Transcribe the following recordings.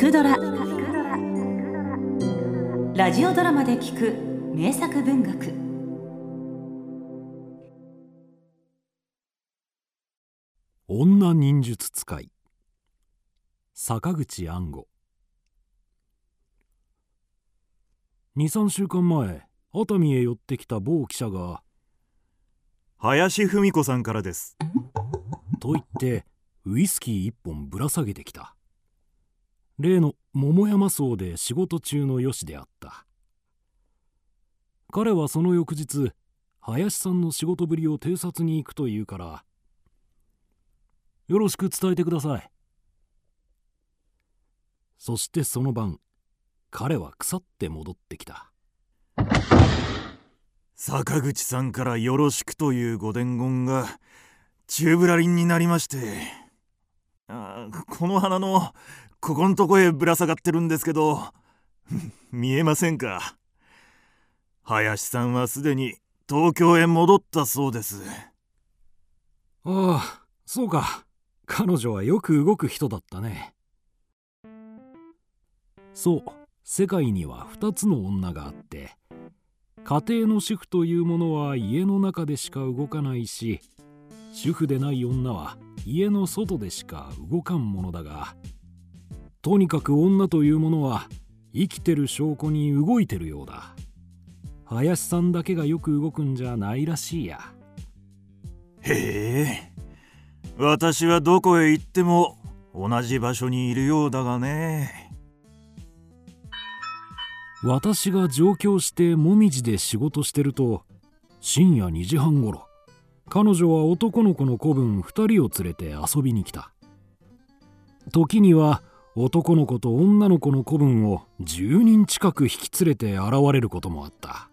くドラ」ラジオドラマで聞く名作文学。女忍術使い。坂口安吾。23週間前熱海へ寄ってきた某記者が林文子さんからです。と言ってウイスキー一本ぶら下げてきた例の桃山荘で仕事中のよしであった。彼はその翌日林さんの仕事ぶりを偵察に行くというからよろしく伝えてください。そしてその晩彼は腐って戻ってきた。坂口さんからよろしくというご伝言がチューブラリンになりまして。この花のここんとこへぶら下がってるんですけど 見えませんか？林さんはすでに東京へ戻ったそうです。ああそうか。彼女はよく動く人だったね。そう。世界には2つの女があって。家庭の主婦というものは家の中でしか動かないし主婦でない女は家の外でしか動かんものだがとにかく女というものは生きてる証拠に動いてるようだ。林さんだけがよく動くんじゃないらしいや。へえ。私はどこへ行っても同じ場所にいるようだがね。私が上京してもみじで仕事してると深夜2時半ごろ彼女は男の子の子分2人を連れて遊びに来た。時には男の子と女の子の子分を10人近く引き連れて現れることもあった。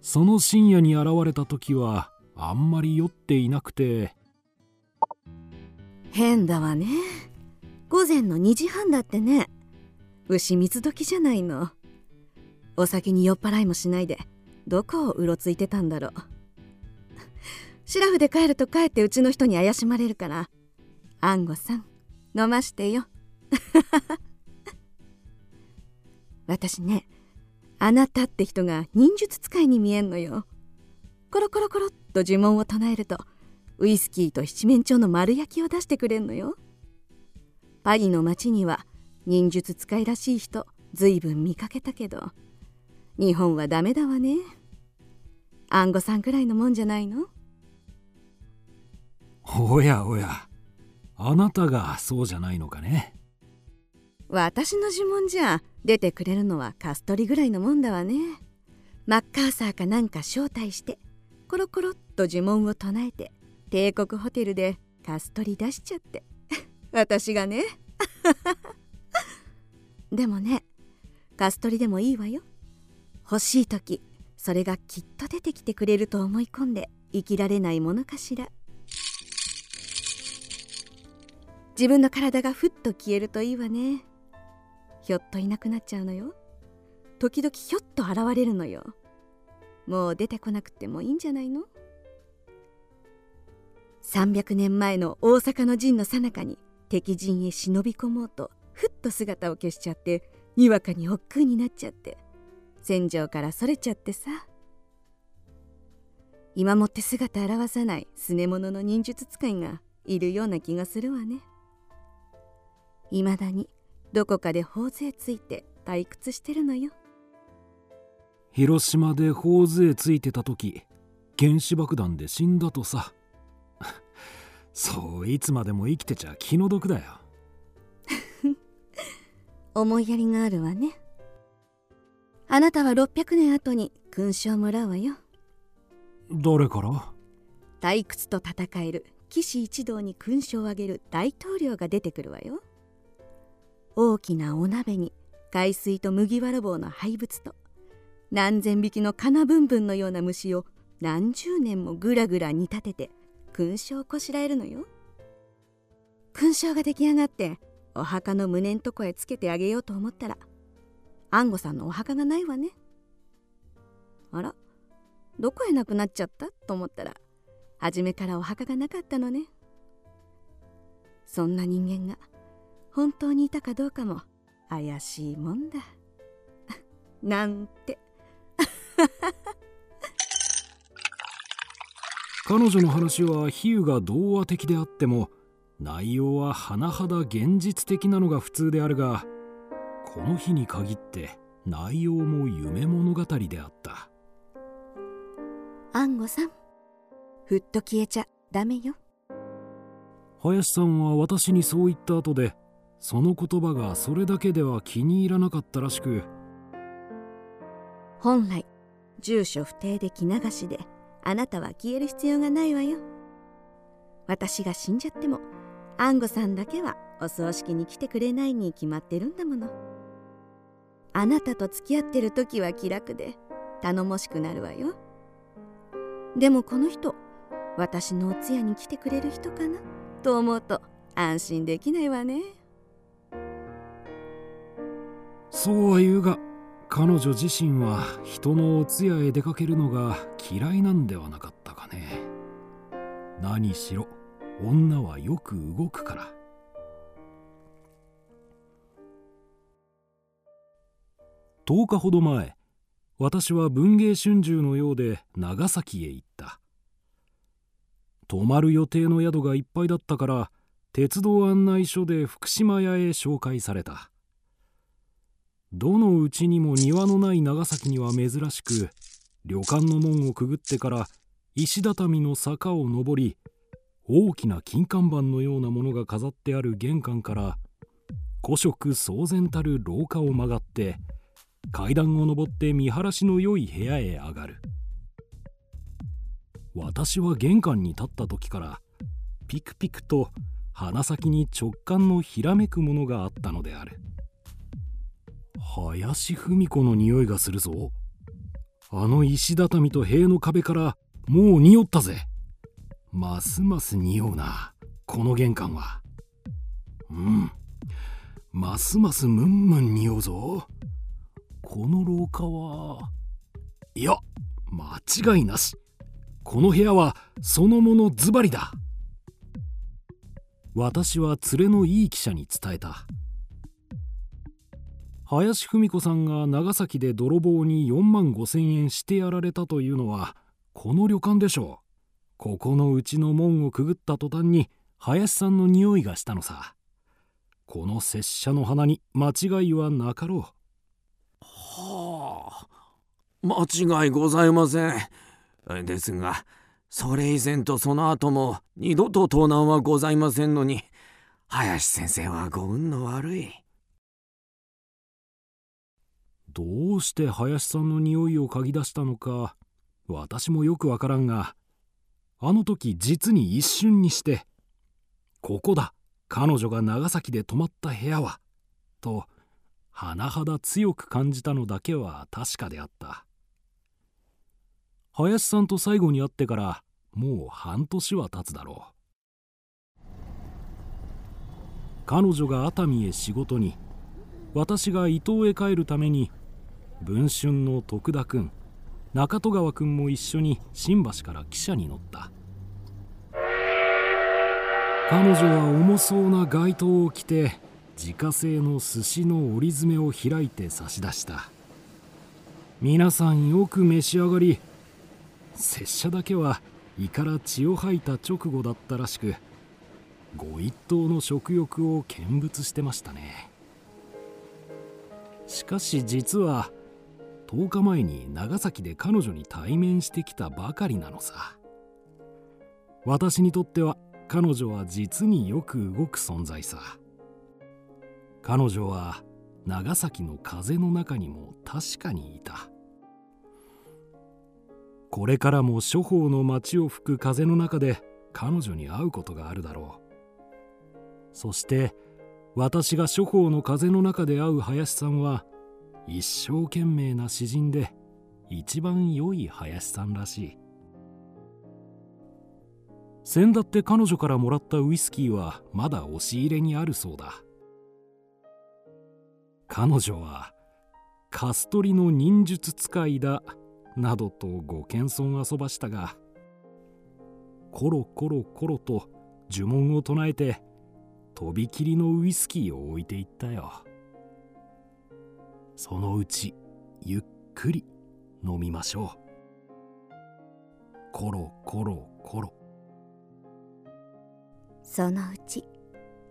その深夜に現れた時はあんまり酔っていなくて。変だわね。午前の2時半だってね。牛水時じゃないの。お酒に酔っ払いもしないでどこをうろついてたんだろう。シラフで帰ると帰ってうちの人に怪しまれるから。アンゴさん飲ましてよ。私ねあなたって人が忍術使いに見えんのよ。コロコロコロっと呪文を唱えるとウイスキーと七面鳥の丸焼きを出してくれんのよ。パリの町には忍術使いらしい人ずいぶん見かけたけど日本はダメだわね。アンゴさんくらいのもんじゃないの？おやおや。あなたがそうじゃないのかね。私の呪文じゃ出てくれるのはカストリぐらいのもんだわね。マッカーサーかなんか招待してコロコロっと呪文を唱えて帝国ホテルでカストリ出しちゃって。私がね。でもねカストリでもいいわよ。欲しい時それがきっと出てきてくれると思い込んで生きられないものかしら。自分の体がふっと消えるといいわね。ひょっといなくなっちゃうのよ。時々ひょっと現れるのよ。もう出てこなくてもいいんじゃないの？300年前の大阪の陣の最中に敵陣へ忍び込もうとふっと姿を消しちゃってにわかに億劫になっちゃって戦場からそれちゃってさ。今もって姿現さないすね者の忍術使いがいるような気がするわね。いまだにどこかで頬杖ついて退屈してるのよ。広島で頬杖ついてた時原子爆弾で死んだとさ。そういつまでも生きてちゃ気の毒だよ。思いやりがあるわね。あなたは600年後に勲章をもらうわよ。誰から？退屈と戦える騎士一同に勲章をあげる大統領が出てくるわよ大きなお鍋に海水と麦わら棒の廃物と何千匹のカナブンブンのような虫を何十年もぐらぐら煮立てて勲章をこしらえるのよ。勲章が出来上がってお墓の胸んとこへつけてあげようと思ったら安吾さんのお墓がないわね。あらどこへなくなっちゃったと思ったら初めからお墓がなかったのね。そんな人間が本当にいたかどうかも怪しいもんだ。なんて。彼女の話は比喩が童話的であっても内容は甚だ現実的なのが普通であるがこの日に限って内容も夢物語であった。安吾さんふっと消えちゃダメよ。林さんは私にそう言った後でその言葉がそれだけでは気に入らなかったらしく。本来住所不定で気流しであなたは消える必要がないわよ。私が死んじゃっても安吾さんだけはお葬式に来てくれないに決まってるんだもの。あなたと付き合ってる時は気楽で頼もしくなるわよ。でもこの人私のお通夜に来てくれる人かな？と思うと安心できないわね。そうは言うが彼女自身は人のお通夜へ出かけるのが嫌いなんではなかったかね。何しろ女はよく動くから。10日ほど前私は文藝春秋のようで長崎へ行った。泊まる予定の宿がいっぱいだったから鉄道案内所で福島屋へ紹介された。どのうちにも庭のない長崎には珍しく旅館の門をくぐってから石畳の坂を上り大きな金看板のようなものが飾ってある玄関から古色騒然たる廊下を曲がって階段を上って見晴らしの良い部屋へ上がる。私は玄関に立った時からピクピクと鼻先に直感のひらめくものがあったのである。林芙美子の匂いがするぞ。あの石畳と塀の壁からもう匂ったぜ。ますます匂うなこの玄関は。うん。ますますムンムン匂うぞ。この廊下はいや間違いなし。この部屋はそのものズバリだ。私は連れのいい記者に伝えた。林芙美子さんが長崎で泥棒に4万5千円してやられたというのはこの旅館でしょう。ここのうちの門をくぐった途端に林さんの匂いがしたのさ。この拙者の鼻に間違いはなかろう。はあ間違いございません。ですがそれ以前とその後も二度と盗難はございませんのに林先生はご運の悪い。どうして林さんの匂いを嗅ぎ出したのか私もよくわからんがあの時実に一瞬にして「ここだ彼女が長崎で泊まった部屋は」と甚だ強く感じたのだけは確かであった。林さんと最後に会ってからもう半年は経つだろう。彼女が熱海へ仕事に私が伊東へ帰るために文春の徳田君中戸川君も一緒に新橋から汽車に乗った。彼女は重そうな街灯を着て自家製の寿司の折り詰めを開いて差し出した。皆さんよく召し上がり拙者だけは胃から血を吐いた直後だったらしくご一等の食欲を見物してましたね。しかし実は10日前に長崎で彼女に対面してきたばかりなのさ。私にとっては彼女は実によく動く存在さ。彼女は長崎の風の中にも確かにいた。これからも諸方の街を吹く風の中で彼女に会うことがあるだろう。そして私が諸方の風の中で会う林さんは一生懸命な詩人で一番良い林さんらしい。先だって彼女からもらったウイスキーはまだ押し入れにあるそうだ。彼女はカストリの忍術使いだなどとご謙遜遊ばしたがコロコロコロと呪文を唱えてとびきりのウイスキーを置いていったよ。そのうちゆっくり飲みましょう。コロコロコロ。そのうち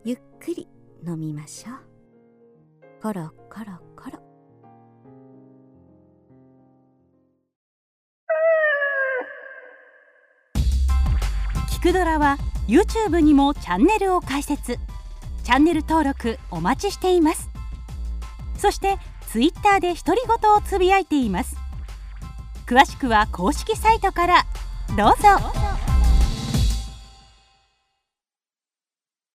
ゆっくり飲みましょう。コロコロコロ。聞くドラは YouTube にもチャンネルを開設。チャンネル登録お待ちしています。そして Twitter で独り言をつぶやいています。詳しくは公式サイトからどうぞ。